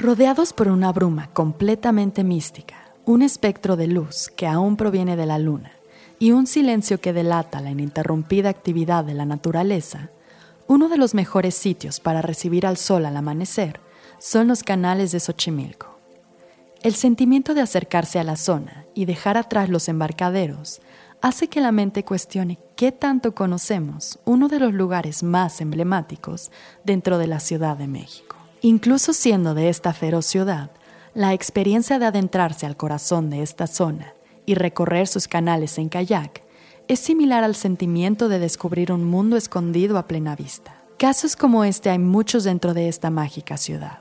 Rodeados por una bruma completamente mística, un espectro de luz que aún proviene de la luna y un silencio que delata la ininterrumpida actividad de la naturaleza, uno de los mejores sitios para recibir al sol al amanecer son los canales de Xochimilco. El sentimiento de acercarse a la zona y dejar atrás los embarcaderos hace que la mente cuestione qué tanto conocemos uno de los lugares más emblemáticos dentro de la Ciudad de México. Incluso siendo de esta feroz ciudad, la experiencia de adentrarse al corazón de esta zona y recorrer sus canales en kayak es similar al sentimiento de descubrir un mundo escondido a plena vista. Casos como este hay muchos dentro de esta mágica ciudad.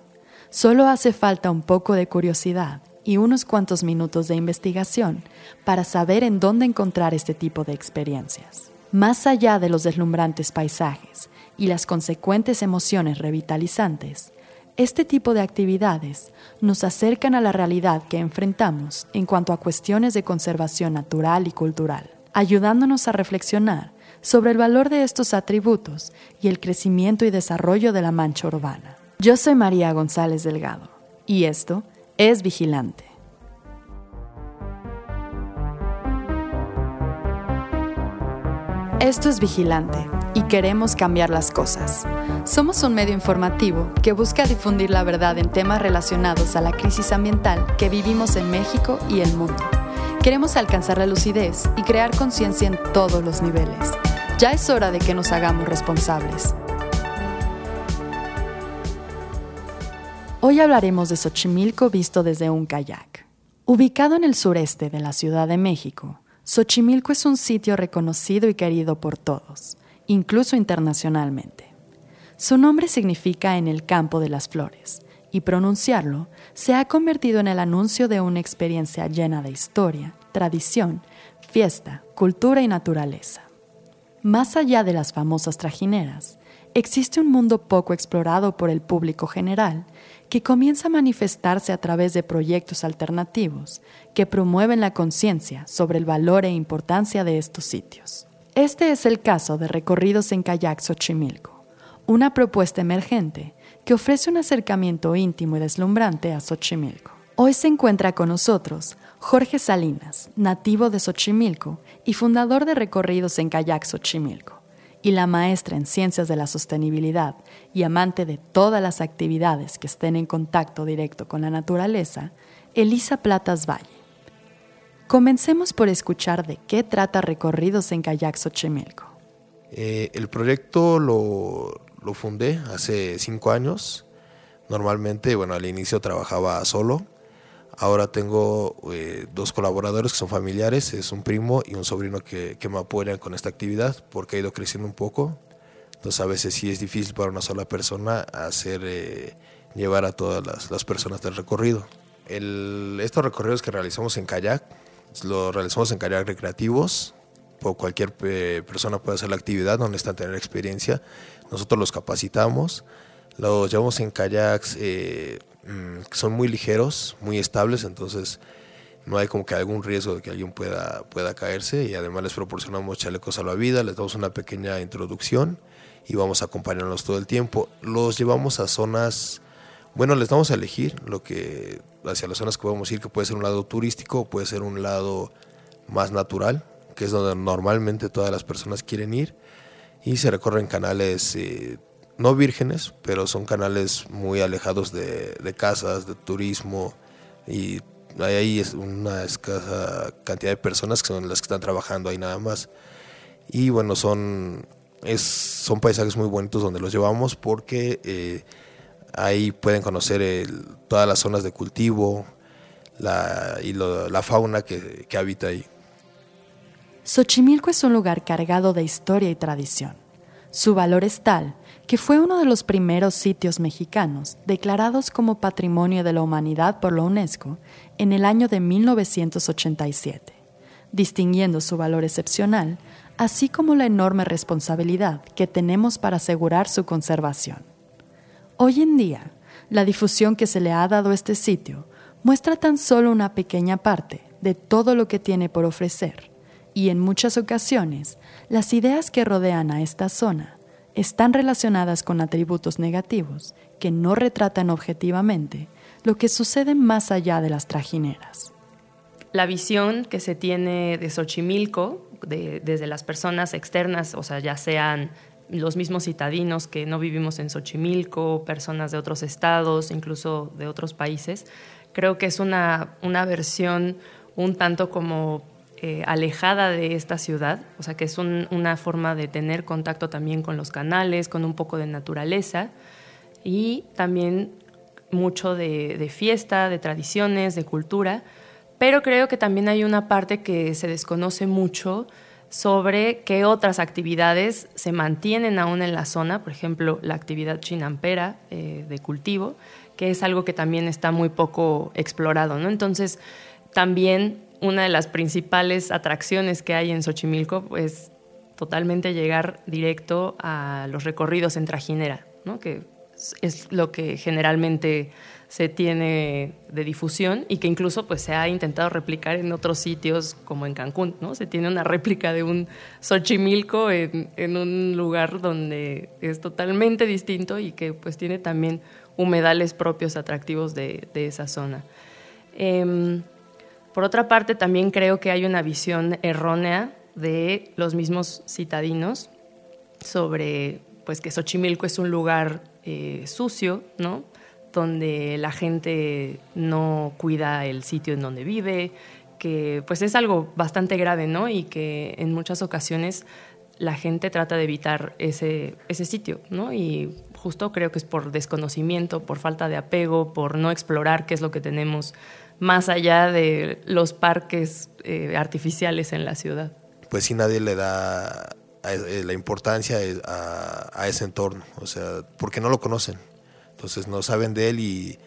Solo hace falta un poco de curiosidad y unos cuantos minutos de investigación para saber en dónde encontrar este tipo de experiencias. Más allá de los deslumbrantes paisajes y las consecuentes emociones revitalizantes, este tipo de actividades nos acercan a la realidad que enfrentamos en cuanto a cuestiones de conservación natural y cultural, ayudándonos a reflexionar sobre el valor de estos atributos y el crecimiento y desarrollo de la mancha urbana. Yo soy María González Delgado y esto es Vigilante. Esto es Vigilante y queremos cambiar las cosas. Somos un medio informativo que busca difundir la verdad en temas relacionados a la crisis ambiental que vivimos en México y el mundo. Queremos alcanzar la lucidez y crear conciencia en todos los niveles. Ya es hora de que nos hagamos responsables. Hoy hablaremos de Xochimilco visto desde un kayak. Ubicado en el sureste de la Ciudad de México, Xochimilco es un sitio reconocido y querido por todos incluso internacionalmente. Su nombre significa en el campo de las flores, y pronunciarlo se ha convertido en el anuncio de una experiencia llena de historia, tradición, fiesta, cultura y naturaleza. Más allá de las famosas trajineras, existe un mundo poco explorado por el público general que comienza a manifestarse a través de proyectos alternativos que promueven la conciencia sobre el valor e importancia de estos sitios. Este es el caso de Recorridos en Kayak Xochimilco, una propuesta emergente que ofrece un acercamiento íntimo y deslumbrante a Xochimilco. Hoy se encuentra con nosotros Jorge Salinas, nativo de Xochimilco y fundador de Recorridos en Kayak Xochimilco, y la maestra en Ciencias de la Sostenibilidad y amante de todas las actividades que estén en contacto directo con la naturaleza, Elisa Platas Valle. Comencemos por escuchar de qué trata Recorridos en Kayak Xochimilco. Eh, el proyecto lo, lo, fundé hace cinco años. Normalmente, bueno, al inicio trabajaba solo. Ahora tengo eh, dos colaboradores que son familiares, es un primo y un sobrino que, que, me apoyan con esta actividad porque ha ido creciendo un poco. Entonces a veces sí es difícil para una sola persona hacer, eh, llevar a todas las, las, personas del recorrido. El, estos recorridos que realizamos en kayak lo realizamos en kayak recreativos. O cualquier eh, persona puede hacer la actividad, no necesitan tener experiencia. Nosotros los capacitamos, los llevamos en kayaks eh, mm, que son muy ligeros, muy estables, entonces no hay como que algún riesgo de que alguien pueda, pueda caerse y además les proporcionamos chalecos salvavidas, les damos una pequeña introducción y vamos a acompañarlos todo el tiempo. Los llevamos a zonas, bueno, les damos a elegir lo que hacia las zonas que podemos ir, que puede ser un lado turístico, puede ser un lado más natural, que es donde normalmente todas las personas quieren ir, y se recorren canales eh, no vírgenes, pero son canales muy alejados de, casas, de turismo, y hay una escasa cantidad de personas que son las que están trabajando ahí nada más. Y bueno, son, es, son paisajes muy bonitos donde los llevamos porque... Eh, Ahí pueden conocer todas las zonas de cultivo la, y la fauna que, que habita ahí. Xochimilco es un lugar cargado de historia y tradición. Su valor es tal que fue uno de los primeros sitios mexicanos declarados como Patrimonio de la Humanidad por la UNESCO en el año de 1987, distinguiendo su valor excepcional, así como la enorme responsabilidad que tenemos para asegurar su conservación. Hoy en día, la difusión que se le ha dado a este sitio muestra tan solo una pequeña parte de todo lo que tiene por ofrecer, y en muchas ocasiones las ideas que rodean a esta zona están relacionadas con atributos negativos que no retratan objetivamente lo que sucede más allá de las trajineras. La visión que se tiene de Xochimilco, desde las personas externas, o sea, ya sean los mismos citadinos que no vivimos en Xochimilco, personas de otros estados, incluso de otros países, creo que es una, una versión un tanto como eh, alejada de esta ciudad, o sea que es una forma de tener contacto también con los canales, con un poco de naturaleza. Y también mucho de, fiesta, de tradiciones, de cultura, pero creo que también hay una parte que se desconoce mucho sobre qué otras actividades se mantienen aún en la zona, por ejemplo, la actividad chinampera eh, de cultivo, que es algo que también está muy poco explorado, ¿no? Entonces, también una de las principales atracciones que hay en Xochimilco es totalmente llegar directo a los recorridos en trajinera, ¿no? que es lo que generalmente se tiene de difusión y que incluso pues, se ha intentado replicar en otros sitios como en Cancún. ¿no? Se tiene una réplica de un Xochimilco en, en un lugar donde es totalmente distinto y que pues, tiene también humedales propios atractivos de, de esa zona. Eh, por otra parte, también creo que hay una visión errónea de los mismos citadinos sobre pues, que Xochimilco es un lugar eh, sucio, ¿no? Donde la gente no cuida el sitio en donde vive, que pues es algo bastante grave, ¿no? Y que en muchas ocasiones la gente trata de evitar ese, ese sitio, ¿no? Y justo creo que es por desconocimiento, por falta de apego, por no explorar qué es lo que tenemos más allá de los parques eh, artificiales en la ciudad. Pues sí, nadie le da eh, la importancia a, ese entorno, o sea, porque no lo conocen. Entonces no saben de él y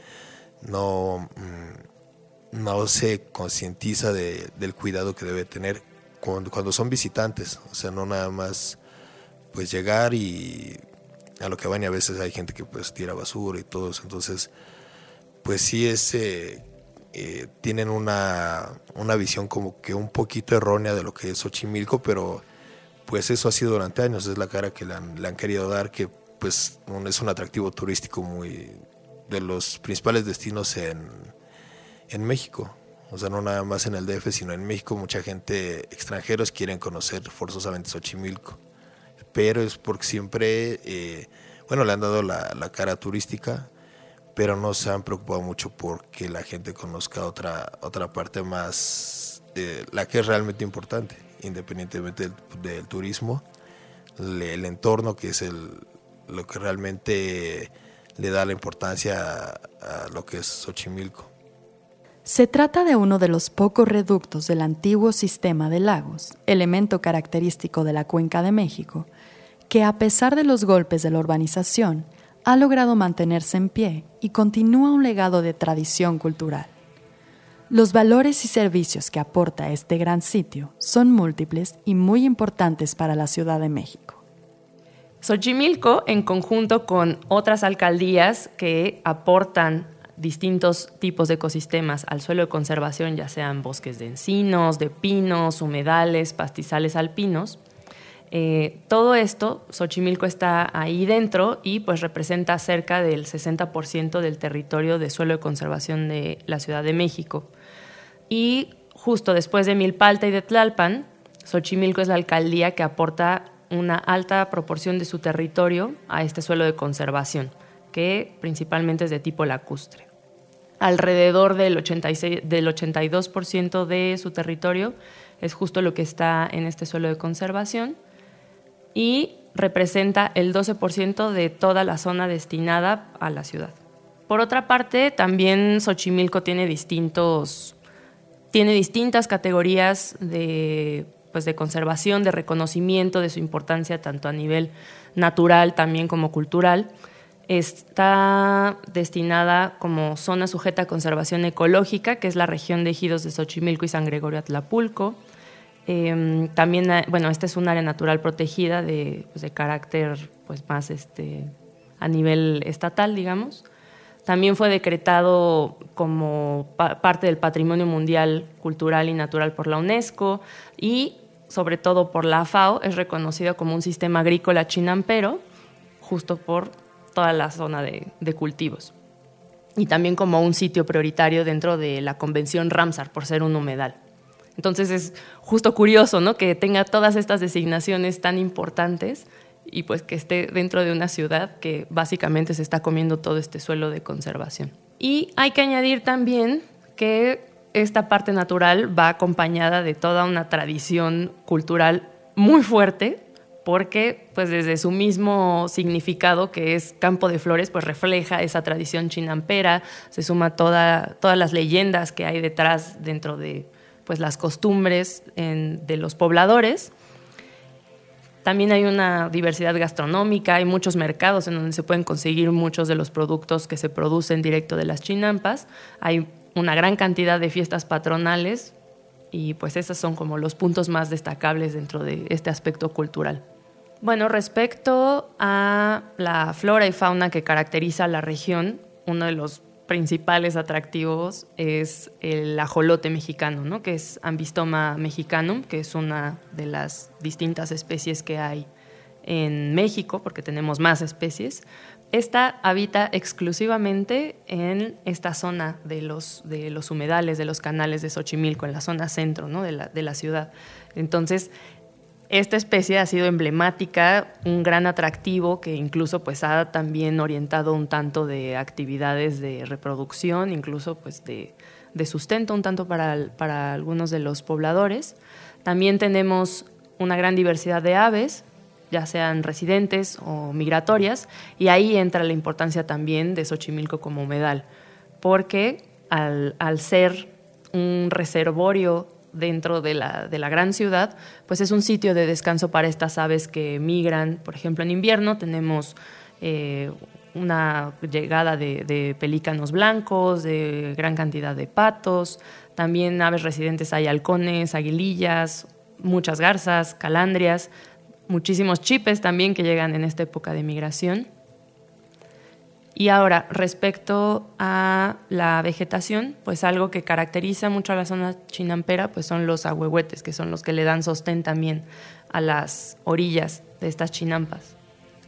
no, mm, no se concientiza del cuidado que debe tener cuando, cuando son visitantes, o sea, no nada más pues llegar y a lo que van y a veces hay gente que pues tira basura y todo eso, entonces pues sí es eh, eh, tienen una, una, visión como que un poquito errónea de lo que es Xochimilco, pero pues eso ha sido durante años, es la cara que le han, le han querido dar, que pues es un atractivo turístico muy de los principales destinos en, en México. O sea, no nada más en el DF, sino en México mucha gente extranjeros quieren conocer forzosamente Xochimilco. Pero es porque siempre, eh, bueno, le han dado la, la cara turística pero no se han preocupado mucho porque la gente conozca otra, otra parte más, eh, la que es realmente importante, independientemente del, turismo, el entorno que es el, lo que realmente le da la importancia a, lo que es Xochimilco. Se trata de uno de los pocos reductos del antiguo sistema de lagos, elemento característico de la Cuenca de México, que a pesar de los golpes de la urbanización, ha logrado mantenerse en pie y continúa un legado de tradición cultural. Los valores y servicios que aporta este gran sitio son múltiples y muy importantes para la Ciudad de México. Xochimilco, en conjunto con otras alcaldías que aportan distintos tipos de ecosistemas al suelo de conservación, ya sean bosques de encinos, de pinos, humedales, pastizales alpinos, eh, todo esto, Xochimilco está ahí dentro y pues representa cerca del 60% del territorio de suelo de conservación de la Ciudad de México. Y justo después de Milpalta y de Tlalpan, Xochimilco es la alcaldía que aporta una alta proporción de su territorio a este suelo de conservación, que principalmente es de tipo lacustre. Alrededor del, 86, del 82% de su territorio es justo lo que está en este suelo de conservación y representa el 12% de toda la zona destinada a la ciudad. Por otra parte, también Xochimilco tiene distintos tiene distintas categorías de, pues de conservación, de reconocimiento de su importancia tanto a nivel natural también como cultural. Está destinada como zona sujeta a conservación ecológica, que es la región de ejidos de Xochimilco y San Gregorio Atlapulco. Em, también, eh, bueno, esta es un área natural protegida de, pues, de carácter pues, más este, a nivel estatal, digamos. También fue decretado como parte del Patrimonio Mundial Cultural y Natural por la UNESCO y, sobre todo por la FAO, es reconocido como un sistema agrícola chinampero, justo por toda la zona de, de cultivos. y también como un sitio prioritario dentro de la Convención Ramsar por ser un humedal. Entonces es justo curioso ¿no? que tenga todas estas designaciones tan importantes y pues que esté dentro de una ciudad que básicamente se está comiendo todo este suelo de conservación. Y hay que añadir también que esta parte natural va acompañada de toda una tradición cultural muy fuerte porque pues desde su mismo significado que es campo de flores pues refleja esa tradición chinampera, se suma toda, todas las leyendas que hay detrás dentro de pues las costumbres de los pobladores. También hay una diversidad gastronómica, hay muchos mercados en donde se pueden conseguir muchos de los productos que se producen directo de las chinampas. Hay una gran cantidad de fiestas patronales y pues esos son como los puntos más destacables dentro de este aspecto cultural. Bueno, respecto a la flora y fauna que caracteriza la región, uno de los principales atractivos es el ajolote mexicano, ¿no? que es Ambistoma mexicanum, que es una de las distintas especies que hay en México, porque tenemos más especies. Esta habita exclusivamente en esta zona de los, de los humedales, de los canales de Xochimilco, en la zona centro ¿no? de, la, de la ciudad. Entonces, esta especie ha sido emblemática, un gran atractivo que incluso pues ha también orientado un tanto de actividades de reproducción, incluso pues de, sustento un tanto para, para algunos de los pobladores. También tenemos una gran diversidad de aves, ya sean residentes o migratorias, y ahí entra la importancia también de Xochimilco como humedal, porque al, al ser un reservorio dentro de la, de la, gran ciudad, pues es un sitio de descanso para estas aves que migran. Por ejemplo, en invierno tenemos eh, una llegada de, de, pelícanos blancos, de gran cantidad de patos, también aves residentes hay halcones, aguilillas, muchas garzas, calandrias, muchísimos chipes también que llegan en esta época de migración. Y ahora, respecto a la vegetación, pues algo que caracteriza mucho a la zona chinampera, pues son los ahuehuetes, que son los que le dan sostén también a las orillas de estas chinampas.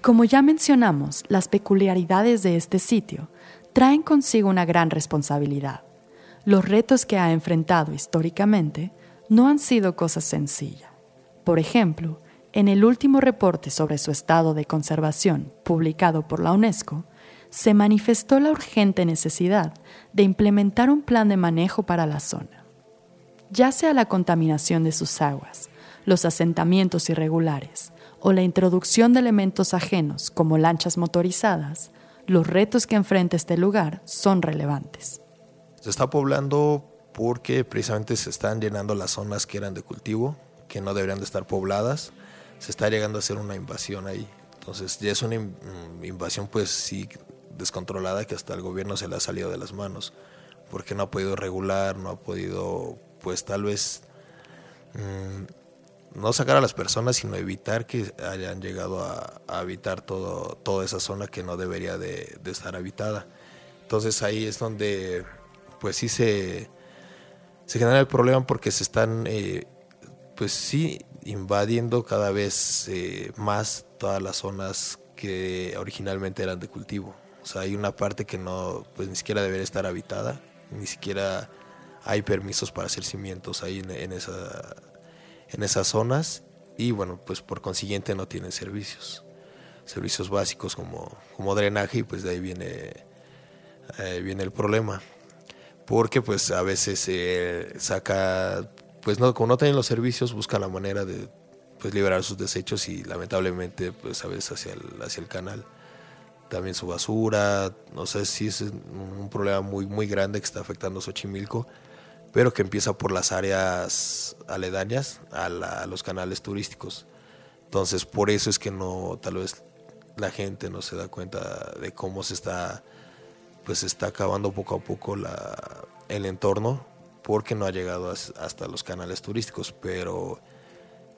Como ya mencionamos, las peculiaridades de este sitio traen consigo una gran responsabilidad. Los retos que ha enfrentado históricamente no han sido cosa sencilla. Por ejemplo, en el último reporte sobre su estado de conservación, publicado por la UNESCO, se manifestó la urgente necesidad de implementar un plan de manejo para la zona. Ya sea la contaminación de sus aguas, los asentamientos irregulares o la introducción de elementos ajenos como lanchas motorizadas, los retos que enfrenta este lugar son relevantes. Se está poblando porque precisamente se están llenando las zonas que eran de cultivo, que no deberían de estar pobladas. Se está llegando a hacer una invasión ahí. Entonces ya es una mm, invasión pues sí descontrolada que hasta el gobierno se le ha salido de las manos, porque no ha podido regular, no ha podido, pues tal vez, mm, no sacar a las personas, sino evitar que hayan llegado a, habitar todo, toda esa zona que no debería de, estar habitada. Entonces ahí es donde, pues sí se, se genera el problema porque se están, eh, pues sí, invadiendo cada vez eh, más todas las zonas que originalmente eran de cultivo. O sea, hay una parte que no, pues ni siquiera debería estar habitada, ni siquiera hay permisos para hacer cimientos ahí en, esa, en esas zonas y bueno, pues por consiguiente no tienen servicios, servicios básicos como, como drenaje y pues de ahí viene, eh, viene el problema. Porque pues a veces se saca, pues no, como no tienen los servicios, buscan la manera de pues liberar sus desechos y lamentablemente pues a veces hacia el, hacia el canal también su basura, no sé si es un problema muy, muy grande que está afectando a Xochimilco, pero que empieza por las áreas aledañas a, los canales turísticos. Entonces, por eso es que no, tal vez la gente no se da cuenta de cómo se está, pues está acabando poco a poco la, el entorno, porque no ha llegado hasta los canales turísticos, pero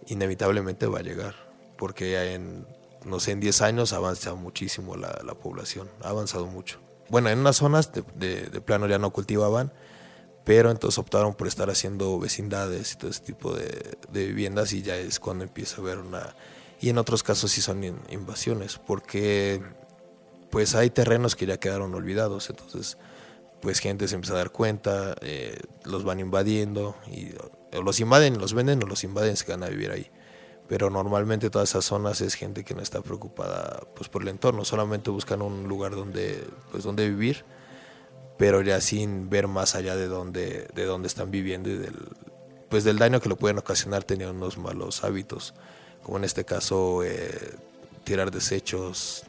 inevitablemente va a llegar, porque en no sé, en 10 años ha avanzado muchísimo la, población, ha avanzado mucho. Bueno, en unas zonas de, plano ya no cultivaban, pero entonces optaron por estar haciendo vecindades y todo ese tipo de, viviendas y ya es cuando empieza a haber una... Y en otros casos sí son invasiones, porque pues hay terrenos que ya quedaron olvidados, entonces pues gente se empieza a dar cuenta, eh, los van invadiendo y los invaden, los venden o los invaden, se quedan a vivir ahí. Pero normalmente todas esas zonas es gente que no está preocupada pues por el entorno, solamente buscan un lugar donde pues donde vivir, pero ya sin ver más allá de donde de están viviendo y del pues del daño que lo pueden ocasionar teniendo unos malos hábitos, como en este caso eh, tirar desechos,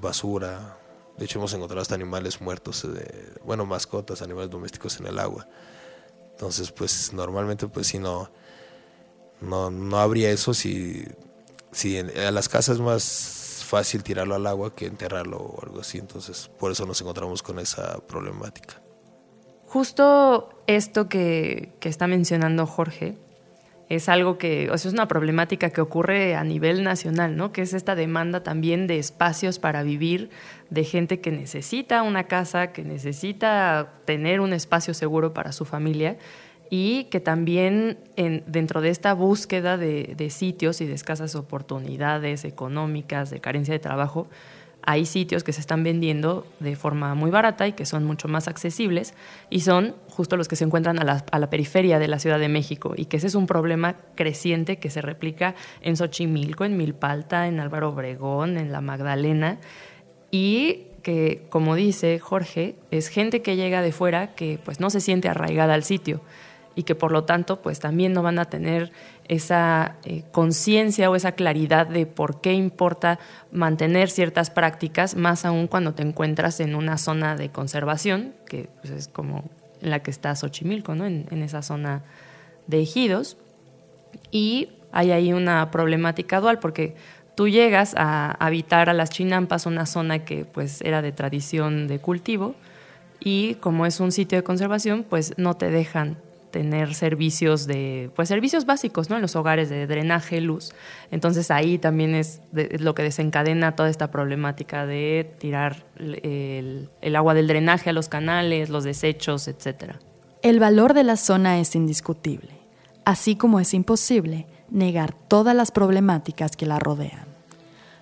basura. De hecho hemos encontrado hasta animales muertos, eh, bueno, mascotas, animales domésticos en el agua. Entonces, pues normalmente, pues si no, no, no habría eso si, si a las casas es más fácil tirarlo al agua que enterrarlo o algo así. Entonces, por eso nos encontramos con esa problemática. Justo esto que, que está mencionando Jorge, es algo que, o sea, es una problemática que ocurre a nivel nacional, ¿no? Que es esta demanda también de espacios para vivir, de gente que necesita una casa, que necesita tener un espacio seguro para su familia y que también en, dentro de esta búsqueda de, de sitios y de escasas oportunidades económicas, de carencia de trabajo, hay sitios que se están vendiendo de forma muy barata y que son mucho más accesibles y son justo los que se encuentran a la, periferia de la Ciudad de México y que ese es un problema creciente que se replica en Xochimilco, en Milpalta, en Álvaro Obregón, en La Magdalena y que, como dice Jorge, es gente que llega de fuera que pues no se siente arraigada al sitio y que por lo tanto pues también no van a tener esa eh, conciencia o esa claridad de por qué importa mantener ciertas prácticas, más aún cuando te encuentras en una zona de conservación, que pues, es como en la que está Xochimilco, ¿no? en, en esa zona de ejidos. Y hay ahí una problemática dual, porque tú llegas a habitar a las Chinampas, una zona que pues era de tradición de cultivo, y como es un sitio de conservación, pues no te dejan tener servicios de, pues servicios básicos, ¿no? En los hogares de drenaje, luz. Entonces ahí también es, lo que desencadena toda esta problemática de tirar el, el agua del drenaje a los canales, los desechos, etc. El valor de la zona es indiscutible, así como es imposible negar todas las problemáticas que la rodean.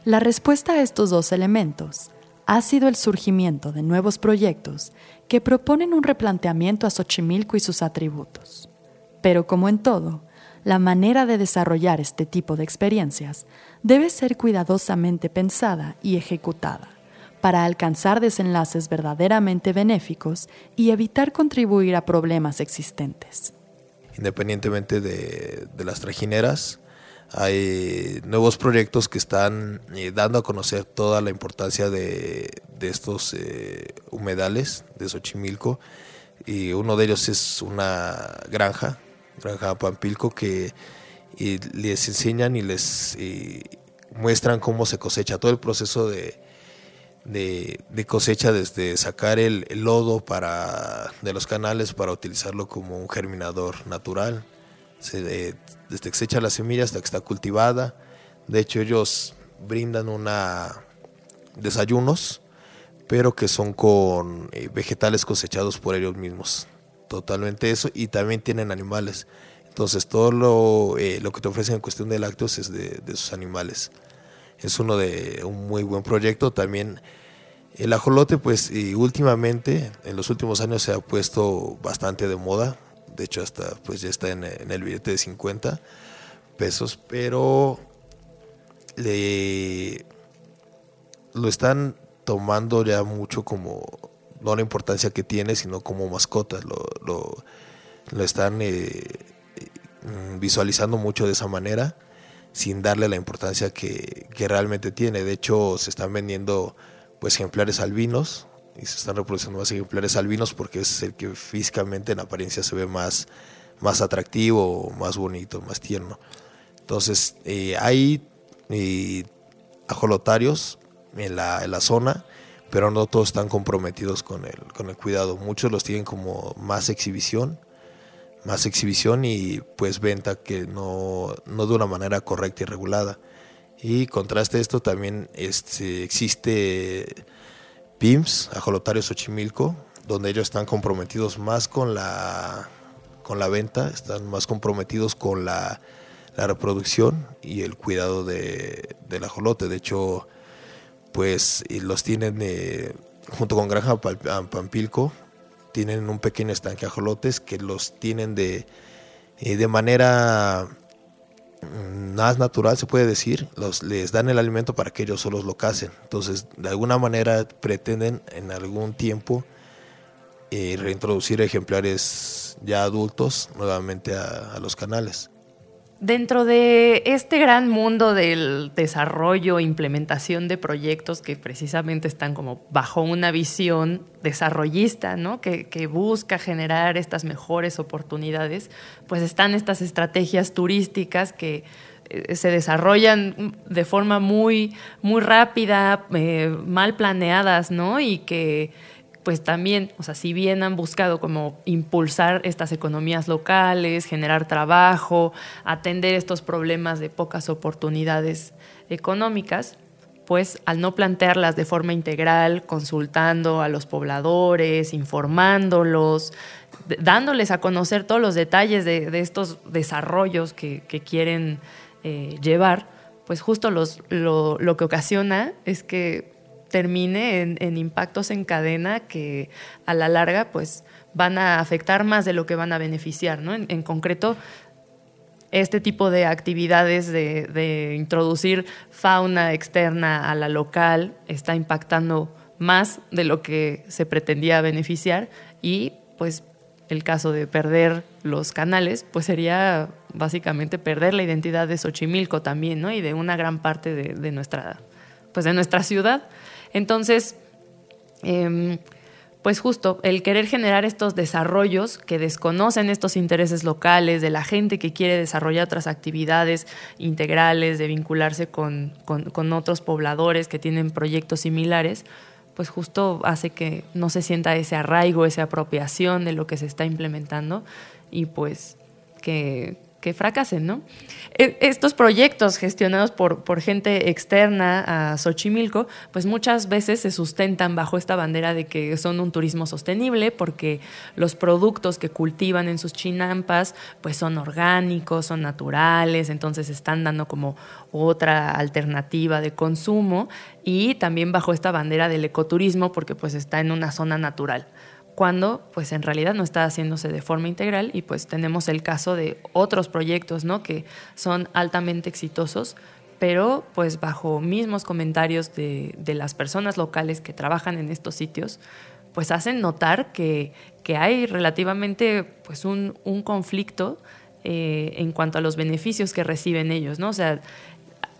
La respuesta a estos dos elementos ha sido el surgimiento de nuevos proyectos que proponen un replanteamiento a Xochimilco y sus atributos. Pero como en todo, la manera de desarrollar este tipo de experiencias debe ser cuidadosamente pensada y ejecutada para alcanzar desenlaces verdaderamente benéficos y evitar contribuir a problemas existentes. Independientemente de, las trajineras, hay nuevos proyectos que están eh, dando a conocer toda la importancia de, estos eh, humedales de Xochimilco y uno de ellos es una granja, granja Pampilco, que les enseñan y les muestran cómo se cosecha, todo el proceso de, de, cosecha desde sacar el, lodo para, de los canales para utilizarlo como un germinador natural. Se, desde que se echa la semilla hasta que está cultivada. De hecho, ellos brindan una desayunos, pero que son con eh, vegetales cosechados por ellos mismos. Totalmente eso. Y también tienen animales. Entonces, todo lo, eh, lo que te ofrecen en cuestión de lácteos es de, sus animales. Es uno de un muy buen proyecto. También el ajolote, pues, últimamente, en los últimos años se ha puesto bastante de moda de hecho hasta pues ya está en, el billete de 50 pesos, pero lo están tomando ya mucho como, no la importancia que tiene, sino como mascotas, lo, lo, están eh, visualizando mucho de esa manera, sin darle la importancia que, que realmente tiene. De hecho, se están vendiendo pues ejemplares albinos y se están reproduciendo más ejemplares albinos porque es el que físicamente en apariencia se ve más, más atractivo, más bonito, más tierno. Entonces eh, hay eh, ajolotarios en la, en la, zona, pero no todos están comprometidos con el, con el cuidado. Muchos los tienen como más exhibición, más exhibición y pues venta que no, no de una manera correcta y regulada. Y contraste esto también este, existe PIMS, Ajolotario Xochimilco, donde ellos están comprometidos más con la, con la venta, están más comprometidos con la, reproducción y el cuidado de, del ajolote. De hecho, pues los tienen junto con Granja Pampilco, tienen un pequeño estanque ajolotes que los tienen de, de manera más natural se puede decir, los, les dan el alimento para que ellos solos lo casen. Entonces, de alguna manera pretenden en algún tiempo eh, reintroducir ejemplares ya adultos nuevamente a, los canales. Dentro de este gran mundo del desarrollo implementación de proyectos que precisamente están como bajo una visión desarrollista, ¿no? que, que, busca generar estas mejores oportunidades, pues están estas estrategias turísticas que eh, se desarrollan de forma muy, muy rápida, eh, mal planeadas, ¿no? y que pues también, o sea, si bien han buscado como impulsar estas economías locales, generar trabajo, atender estos problemas de pocas oportunidades económicas, pues al no plantearlas de forma integral, consultando a los pobladores, informándolos, dándoles a conocer todos los detalles de, estos desarrollos que, quieren eh, llevar, pues justo los, lo, lo que ocasiona es que termine en, impactos en cadena que a la larga pues van a afectar más de lo que van a beneficiar. ¿no? En, concreto, este tipo de actividades de, introducir fauna externa a la local está impactando más de lo que se pretendía beneficiar y pues el caso de perder los canales, pues sería básicamente perder la identidad de Xochimilco también, ¿no? Y de una gran parte de, nuestra, pues de nuestra ciudad. Entonces, em, pues justo el querer generar estos desarrollos que desconocen estos intereses locales de la gente que quiere desarrollar otras actividades integrales, de vincularse con, otros pobladores que tienen proyectos similares, pues justo hace que no se sienta ese arraigo, esa apropiación de lo que se está implementando y pues que, que fracasen, ¿no? E, estos proyectos gestionados por, por, gente externa a Xochimilco, pues muchas veces se sustentan bajo esta bandera de que son un turismo sostenible, porque los productos que cultivan en sus chinampas, pues son orgánicos, son naturales, entonces están dando como otra alternativa de consumo, y también bajo esta bandera del ecoturismo, porque pues está en una zona natural cuando pues en realidad no está haciéndose de forma integral y pues tenemos el caso de otros proyectos, ¿no? que son altamente exitosos, pero pues bajo mismos comentarios de, las personas locales que trabajan en estos sitios, pues hacen notar que, hay relativamente pues un, conflicto eh, en cuanto a los beneficios que reciben ellos, ¿no? O sea,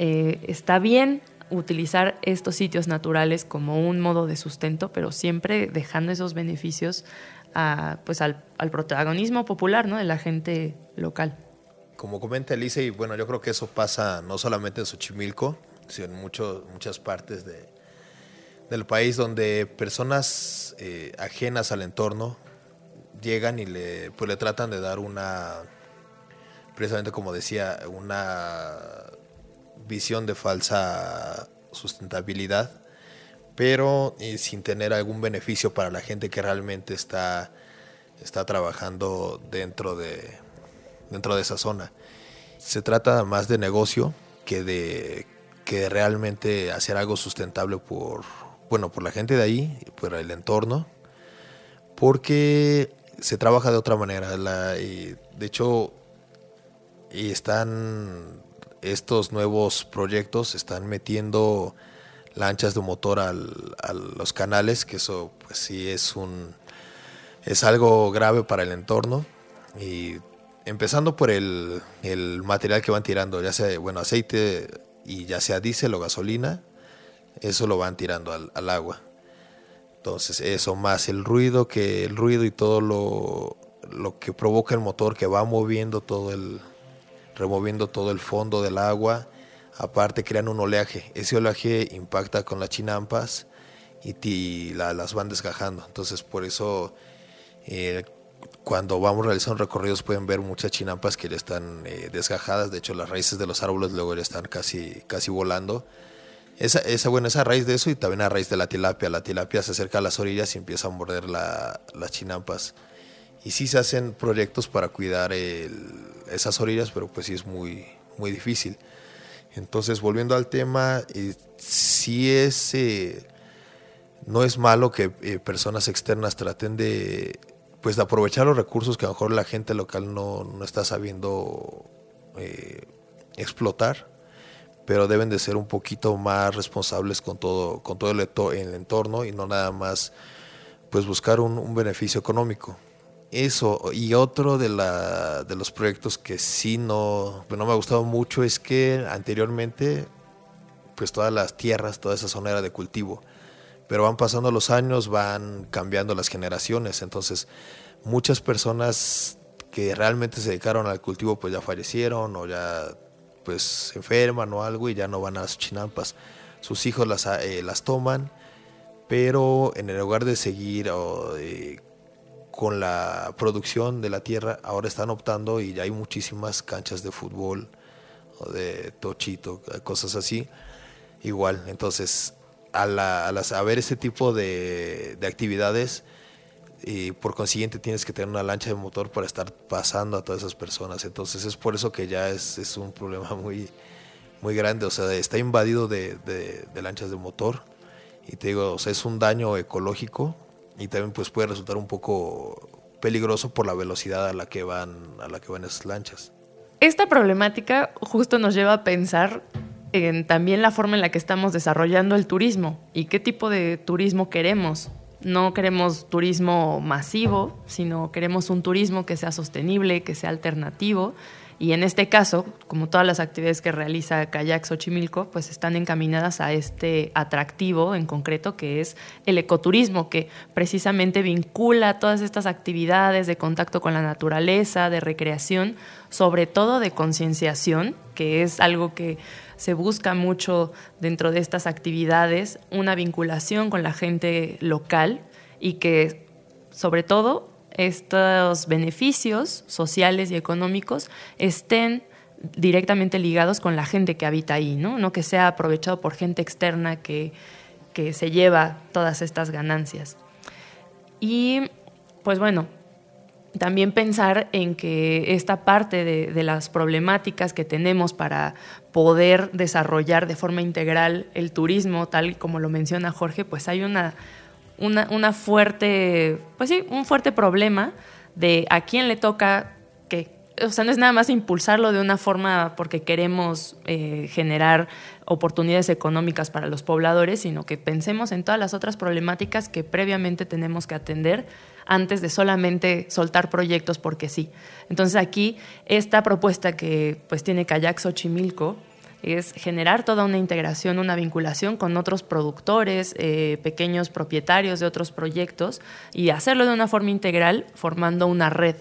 eh, está bien utilizar estos sitios naturales como un modo de sustento, pero siempre dejando esos beneficios a, pues al, protagonismo popular ¿no? de la gente local. Como comenta Elise, y bueno, yo creo que eso pasa no solamente en Xochimilco, sino en muchas partes de, del país donde personas eh, ajenas al entorno llegan y le, pues le tratan de dar una, precisamente como decía, una visión de falsa sustentabilidad, pero eh, sin tener algún beneficio para la gente que realmente está, está trabajando dentro de, dentro de esa zona. Se trata más de negocio que de que realmente hacer algo sustentable por, bueno, por la gente de ahí, por el entorno, porque se trabaja de otra manera. de hecho, y están estos nuevos proyectos están metiendo lanchas de motor a los canales, que eso pues sí es un es algo grave para el entorno y empezando por el, material que van tirando, ya sea bueno aceite y ya sea diésel o gasolina, eso lo van tirando al, al agua. Entonces eso más el ruido que el ruido y todo lo, lo que provoca el motor que va moviendo todo el, removiendo todo el fondo del agua. Aparte crean un oleaje. Ese oleaje impacta con las chinampas y las van desgajando. Entonces por eso eh, cuando vamos realizando recorridos pueden ver muchas chinampas que ya están eh, desgajadas. De hecho las raíces de los árboles luego ya están casi, casi volando. Esa, esa, esa raíz de eso y también a raíz de la tilapia. La tilapia se acerca a las orillas y empieza a morder las chinampas. Y sí se hacen proyectos para cuidar esas orillas, pero pues sí es muy, muy difícil. Entonces, volviendo al tema, eh, sí es, eh, no es malo que eh, personas externas traten de, pues, de aprovechar los recursos que a lo mejor la gente local no, no está sabiendo explotar, pero deben de ser un poquito más responsables con todo, con todo el, el entorno y no nada más pues buscar un beneficio económico eso y otro de, la, de los proyectos que sí no, no me ha gustado mucho es que anteriormente pues todas las tierras, toda esa zona era de cultivo, pero van pasando los años, van cambiando las generaciones, entonces muchas personas que realmente se dedicaron al cultivo pues ya fallecieron o ya pues se enferman o algo y ya no van a las chinampas. Sus hijos las, eh, las toman, pero en el lugar de seguir con la producción de la tierra ahora están optando y ya hay muchísimas canchas de fútbol o de tochito, cosas así. Igual, entonces, al a, ver ese tipo de, actividades, y por consiguiente tienes que tener una lancha de motor para estar pasando a todas esas personas. Entonces es por eso que ya es, es un problema muy, muy grande. O sea, está invadido de, de, lanchas de motor. Y te digo, es un daño ecológico y también pues puede resultar un poco peligroso por la velocidad a la que van a la que van esas lanchas. Esta problemática justo nos lleva a pensar en también la forma en la que estamos desarrollando el turismo y qué tipo de turismo queremos. No queremos turismo masivo, sino queremos un turismo que sea sostenible, que sea alternativo y en este caso, como todas las actividades que realiza Kayak Xochimilco, pues están encaminadas a este atractivo en concreto que es el ecoturismo, que precisamente vincula todas estas actividades de contacto con la naturaleza, de recreación, sobre todo de concienciación, que es algo que se busca mucho dentro de estas actividades, una vinculación con la gente local y que sobre todo estos beneficios sociales y económicos estén directamente ligados con la gente que habita ahí, ¿no? No que sea aprovechado por gente externa que, que se lleva todas estas ganancias. Y pues bueno, también pensar en que esta parte de, de, las problemáticas que tenemos para poder desarrollar de forma integral el turismo, tal como lo menciona Jorge, pues hay una una, fuerte, pues sí, un fuerte problema de a quién le toca qué. O sea, no es nada más impulsarlo de una forma porque queremos eh, generar oportunidades económicas para los pobladores, sino que pensemos en todas las otras problemáticas que previamente tenemos que atender antes de solamente soltar proyectos porque sí. Entonces aquí esta propuesta que pues tiene Kayak Xochimilco es generar toda una integración, una vinculación con otros productores, eh, pequeños propietarios de otros proyectos y hacerlo de una forma integral formando una red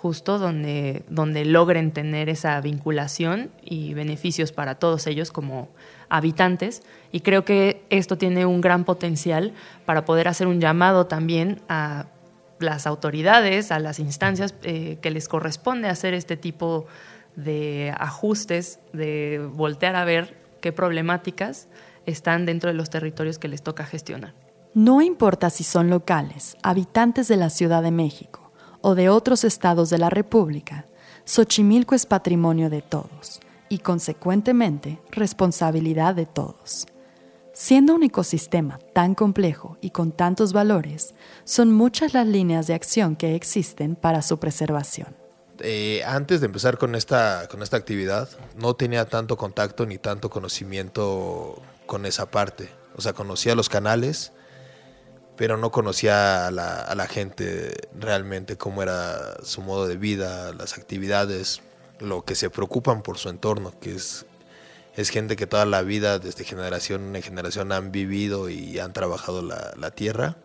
justo donde, donde logren tener esa vinculación y beneficios para todos ellos como habitantes. Y creo que esto tiene un gran potencial para poder hacer un llamado también a las autoridades, a las instancias eh, que les corresponde hacer este tipo de de ajustes, de voltear a ver qué problemáticas están dentro de los territorios que les toca gestionar. No importa si son locales, habitantes de la Ciudad de México o de otros estados de la República, Xochimilco es patrimonio de todos y, consecuentemente, responsabilidad de todos. Siendo un ecosistema tan complejo y con tantos valores, son muchas las líneas de acción que existen para su preservación. Eh, antes de empezar con esta, con esta actividad, no tenía tanto contacto ni tanto conocimiento con esa parte. O sea, conocía los canales, pero no conocía a la, a la gente realmente, cómo era su modo de vida, las actividades, lo que se preocupan por su entorno, que es, es gente que toda la vida, desde generación en generación, han vivido y han trabajado la, la tierra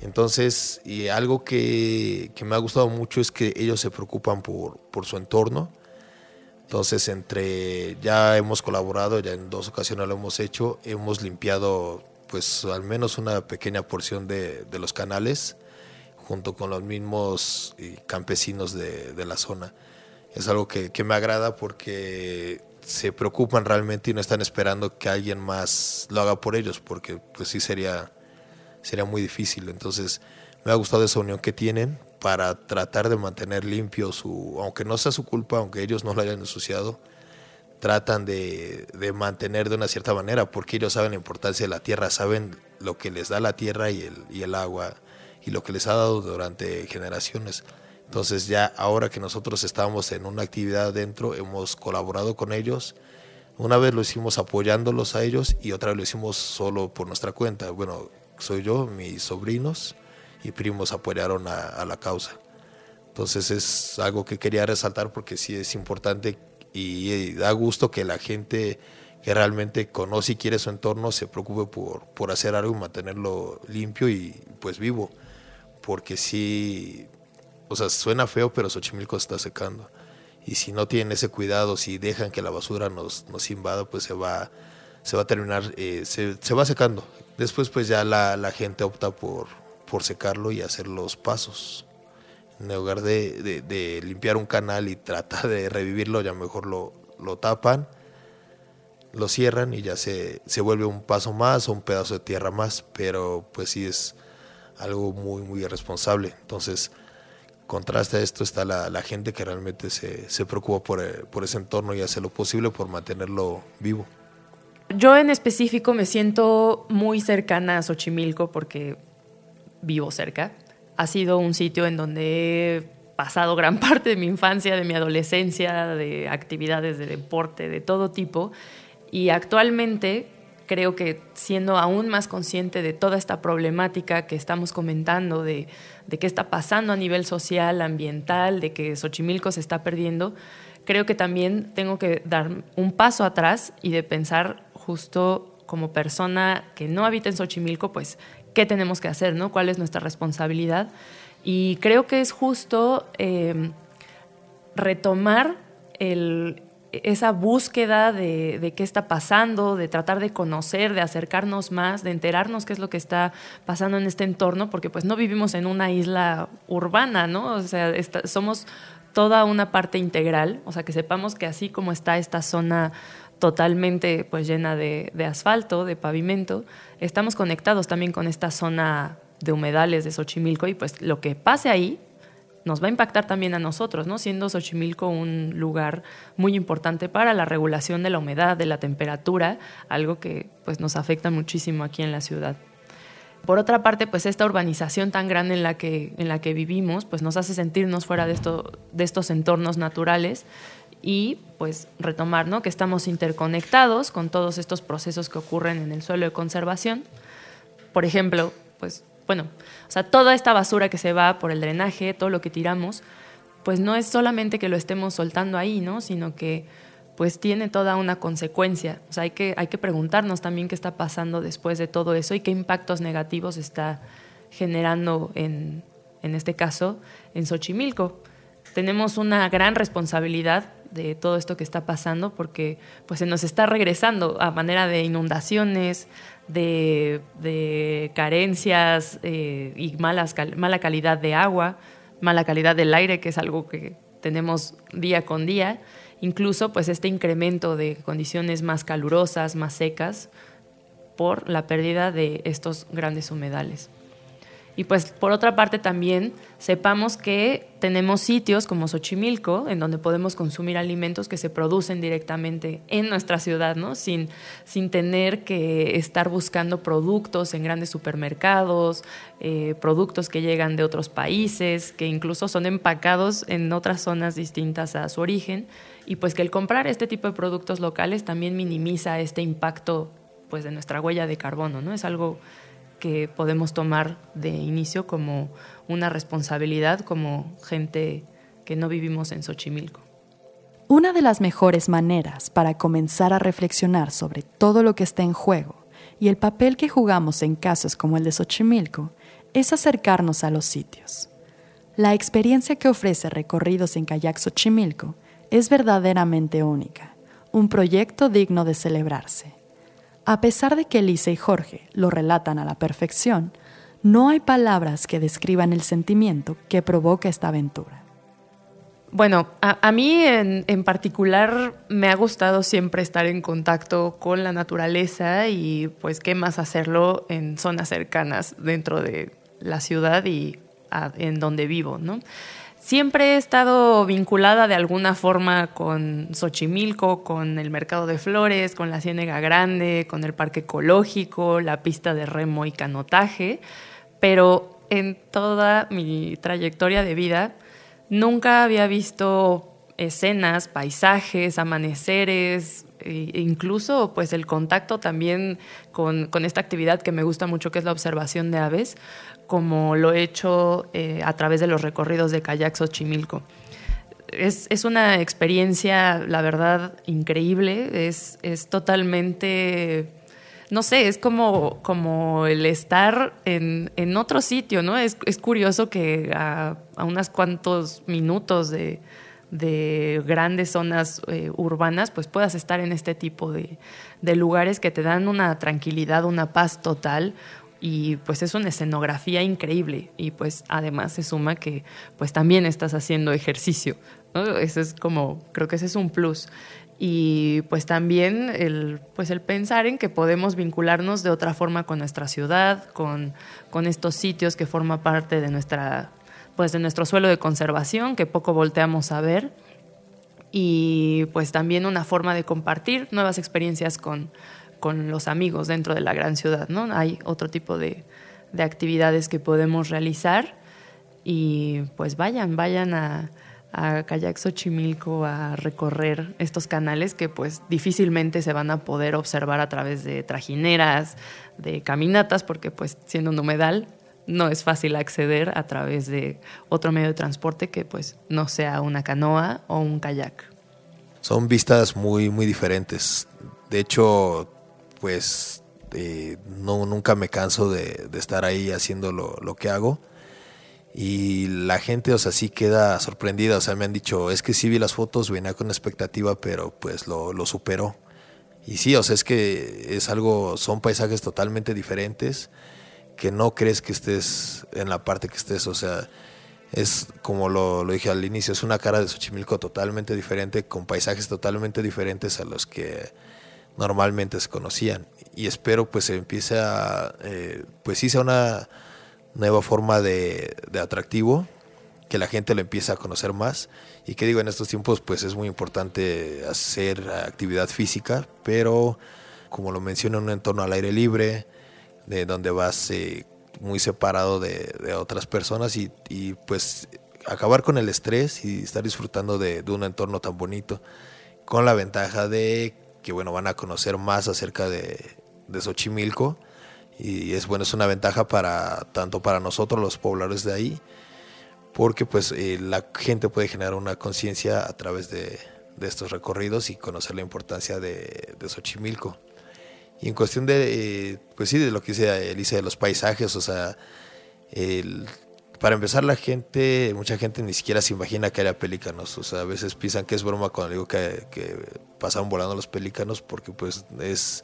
entonces, y algo que, me ha gustado mucho es que ellos se preocupan por, su entorno. Entonces, entre ya hemos colaborado, ya en dos ocasiones lo hemos hecho, hemos limpiado pues al menos una pequeña porción de, los canales junto con los mismos eh, campesinos de, la zona. Es algo que, que, me agrada porque se preocupan realmente y no están esperando que alguien más lo haga por ellos, porque pues sí sería sería muy difícil. Entonces me ha gustado esa unión que tienen para tratar de mantener limpio su, aunque no sea su culpa, aunque ellos no lo hayan ensuciado, tratan de, mantener de una cierta manera, porque ellos saben la importancia de la tierra, saben lo que les da la tierra y el, y el agua y lo que les ha dado durante generaciones. Entonces ya ahora que nosotros estamos en una actividad dentro, hemos colaborado con ellos. Una vez lo hicimos apoyándolos a ellos y otra vez lo hicimos solo por nuestra cuenta. Bueno, soy yo, mis sobrinos y primos apoyaron a, la causa. Entonces es algo que quería resaltar porque sí es importante y, da gusto que la gente que realmente conoce y quiere su entorno se preocupe por, por hacer algo y mantenerlo limpio y pues vivo. Porque sí, o sea, suena feo, pero Xochimilco se está secando. Y si no tienen ese cuidado, si dejan que la basura nos, nos invada, pues se va, se va a terminar, eh, se, se, va secando. Después pues ya la, la, gente opta por, por secarlo y hacer los pasos. En lugar de, de, limpiar un canal y tratar de revivirlo, ya mejor lo, lo tapan, lo cierran y ya se, se vuelve un paso más o un pedazo de tierra más. Pero pues sí es algo muy, muy irresponsable. Entonces contraste a esto está la, gente que realmente se, se preocupa eh, por, ese entorno y hace lo posible por mantenerlo vivo. Yo en específico me siento muy cercana a Xochimilco porque vivo cerca. Ha sido un sitio en donde he pasado gran parte de mi infancia, de mi adolescencia, de actividades de deporte, de todo tipo. Y actualmente creo que siendo aún más consciente de toda esta problemática que estamos comentando, de, qué está pasando a nivel social, ambiental, de que Xochimilco se está perdiendo, creo que también tengo que dar un paso atrás y de pensar justo como persona que no habita en Xochimilco, pues, ¿qué tenemos que hacer? ¿no? ¿Cuál es nuestra responsabilidad? Y creo que es justo eh, retomar esa búsqueda de, qué está pasando, de tratar de conocer, de acercarnos más, de enterarnos qué es lo que está pasando en este entorno, porque pues no vivimos en una isla urbana, ¿no? O sea, somos toda una parte integral, o sea, que sepamos que así como está esta zona totalmente pues llena de, asfalto, de pavimento, estamos conectados también con esta zona de humedales de Xochimilco y pues lo que pase ahí nos va a impactar también a nosotros, ¿no? Siendo Xochimilco un lugar muy importante para la regulación de la humedad, de la temperatura, algo que pues nos afecta muchísimo aquí en la ciudad. Por otra parte, pues esta urbanización tan grande en la que, en la que vivimos, pues nos hace sentirnos fuera de, esto, de estos entornos naturales y pues retomar, ¿no? Que estamos interconectados con todos estos procesos que ocurren en el suelo de conservación. Por ejemplo, pues bueno, o sea, toda esta basura que se va por el drenaje, todo lo que tiramos, pues no es solamente que lo estemos soltando ahí, ¿no? Sino que pues tiene toda una consecuencia. O sea, hay que, hay que preguntarnos también qué está pasando después de todo eso y qué impactos negativos está generando en, en este caso en Xochimilco. Tenemos una gran responsabilidad de todo esto que está pasando porque pues se nos está regresando a manera de inundaciones, de, carencias eh, y malas, mala calidad de agua, mala calidad del aire, que es algo que tenemos día con día, incluso pues este incremento de condiciones más calurosas, más secas, por la pérdida de estos grandes humedales. Y pues por otra parte también sepamos que tenemos sitios como Xochimilco, en donde podemos consumir alimentos que se producen directamente en nuestra ciudad, ¿no? sin, sin tener que estar buscando productos en grandes supermercados, eh, productos que llegan de otros países, que incluso son empacados en otras zonas distintas a su origen. Y pues que el comprar este tipo de productos locales también minimiza este impacto pues, de nuestra huella de carbono. ¿no? Es algo que podemos tomar de inicio como una responsabilidad como gente que no vivimos en Xochimilco. Una de las mejores maneras para comenzar a reflexionar sobre todo lo que está en juego y el papel que jugamos en casos como el de Xochimilco es acercarnos a los sitios. La experiencia que ofrece recorridos en kayak Xochimilco es verdaderamente única, un proyecto digno de celebrarse. A pesar de que Elisa y Jorge lo relatan a la perfección, no hay palabras que describan el sentimiento que provoca esta aventura. Bueno, a, mí en, en, particular me ha gustado siempre estar en contacto con la naturaleza y pues qué más hacerlo en zonas cercanas dentro de la ciudad y en donde vivo, ¿no? Siempre he estado vinculada de alguna forma con Xochimilco, con el mercado de flores, con la Ciénega Grande, con el parque ecológico, la pista de remo y canotaje, pero en toda mi trayectoria de vida nunca había visto escenas, paisajes, amaneceres, e incluso pues el contacto también con, con, esta actividad que me gusta mucho, que es la observación de aves, como lo he hecho eh, a través de los recorridos de kayak Xochimilco. Es, es, una experiencia, la verdad, increíble. Es, es totalmente, no sé, es como, como el estar en, en otro sitio, ¿no? Es, es curioso que a, a unos cuantos minutos de, de grandes zonas eh, urbanas, pues puedas estar en este tipo de, de lugares que te dan una tranquilidad, una paz total, y pues es una escenografía increíble y pues además se suma que pues también estás haciendo ejercicio, ¿no? Es como, creo que ese es un plus. Y pues también el, pues el pensar en que podemos vincularnos de otra forma con nuestra ciudad, con, con estos sitios que forman parte de, nuestra, pues de nuestro suelo de conservación, que poco volteamos a ver. Y pues también una forma de compartir nuevas experiencias con, con los amigos dentro de la gran ciudad, ¿no? Hay otro tipo de, de actividades que podemos realizar y pues vayan, vayan a, a Kayak Xochimilco a recorrer estos canales que pues difícilmente se van a poder observar a través de trajineras, de caminatas, porque pues siendo un humedal no es fácil acceder a través de otro medio de transporte que pues no sea una canoa o un kayak. Son vistas muy, muy diferentes. De hecho, pues eh, no, nunca me canso de, estar ahí haciendo lo, lo, que hago. Y la gente, o sea, sí queda sorprendida. O sea, me han dicho, es que sí vi las fotos, venía con expectativa, pero pues lo, lo superó. Y sí, o sea, es que es algo, son paisajes totalmente diferentes que no crees que estés en la parte que estés. O sea, es como lo, lo, dije al inicio, es una cara de Xochimilco totalmente diferente, con paisajes totalmente diferentes a los que normalmente se conocían. Y espero pues se empiece a, eh, pues sí sea una nueva forma de, de, atractivo, que la gente lo empiece a conocer más. Y que digo, en estos tiempos pues es muy importante hacer actividad física, pero como lo menciono, en un entorno al aire libre, de donde vas eh, muy separado de, de otras personas y, y, pues acabar con el estrés y estar disfrutando de, de un entorno tan bonito, con la ventaja de que bueno, van a conocer más acerca de, de Xochimilco y es bueno, es una ventaja para tanto para nosotros los pobladores de ahí, porque pues eh, la gente puede generar una conciencia a través de, estos recorridos y conocer la importancia de, de Xochimilco. Y en cuestión de, eh, pues sí, de lo que dice Elisa de los paisajes, o sea, el, para empezar, la gente, mucha gente ni siquiera se imagina que haya pelícanos. O sea, a veces piensan que es broma cuando digo que, que pasaron volando los pelícanos, porque pues es,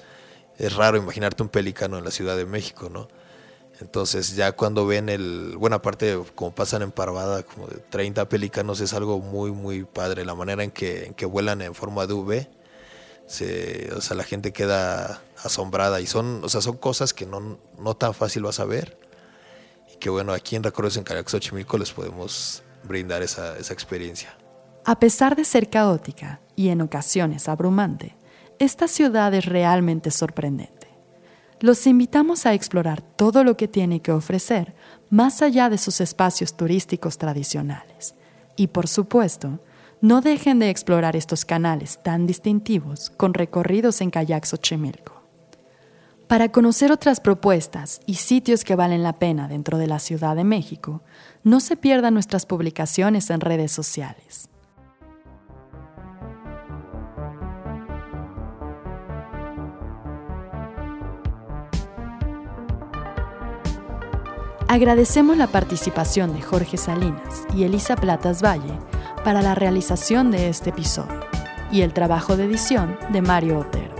es raro imaginarte un pelícano en la Ciudad de México, ¿no? Entonces ya cuando ven el, buena parte como pasan en Parvada, como de 30 pelícanos, es algo muy, muy padre. La manera en que, que vuelan en forma de V, se, o sea, la gente queda asombrada y son, o sea, son cosas que no, no tan fácil vas a ver que bueno, aquí en Recorridos en Kayak Xochimilco les podemos brindar esa, esa experiencia. A pesar de ser caótica y en ocasiones abrumante, esta ciudad es realmente sorprendente. Los invitamos a explorar todo lo que tiene que ofrecer más allá de sus espacios turísticos tradicionales. Y por supuesto, no dejen de explorar estos canales tan distintivos con recorridos en kayak Xochimilco. Para conocer otras propuestas y sitios que valen la pena dentro de la Ciudad de México, no se pierdan nuestras publicaciones en redes sociales. Agradecemos la participación de Jorge Salinas y Elisa Platas Valle para la realización de este episodio y el trabajo de edición de Mario Otero.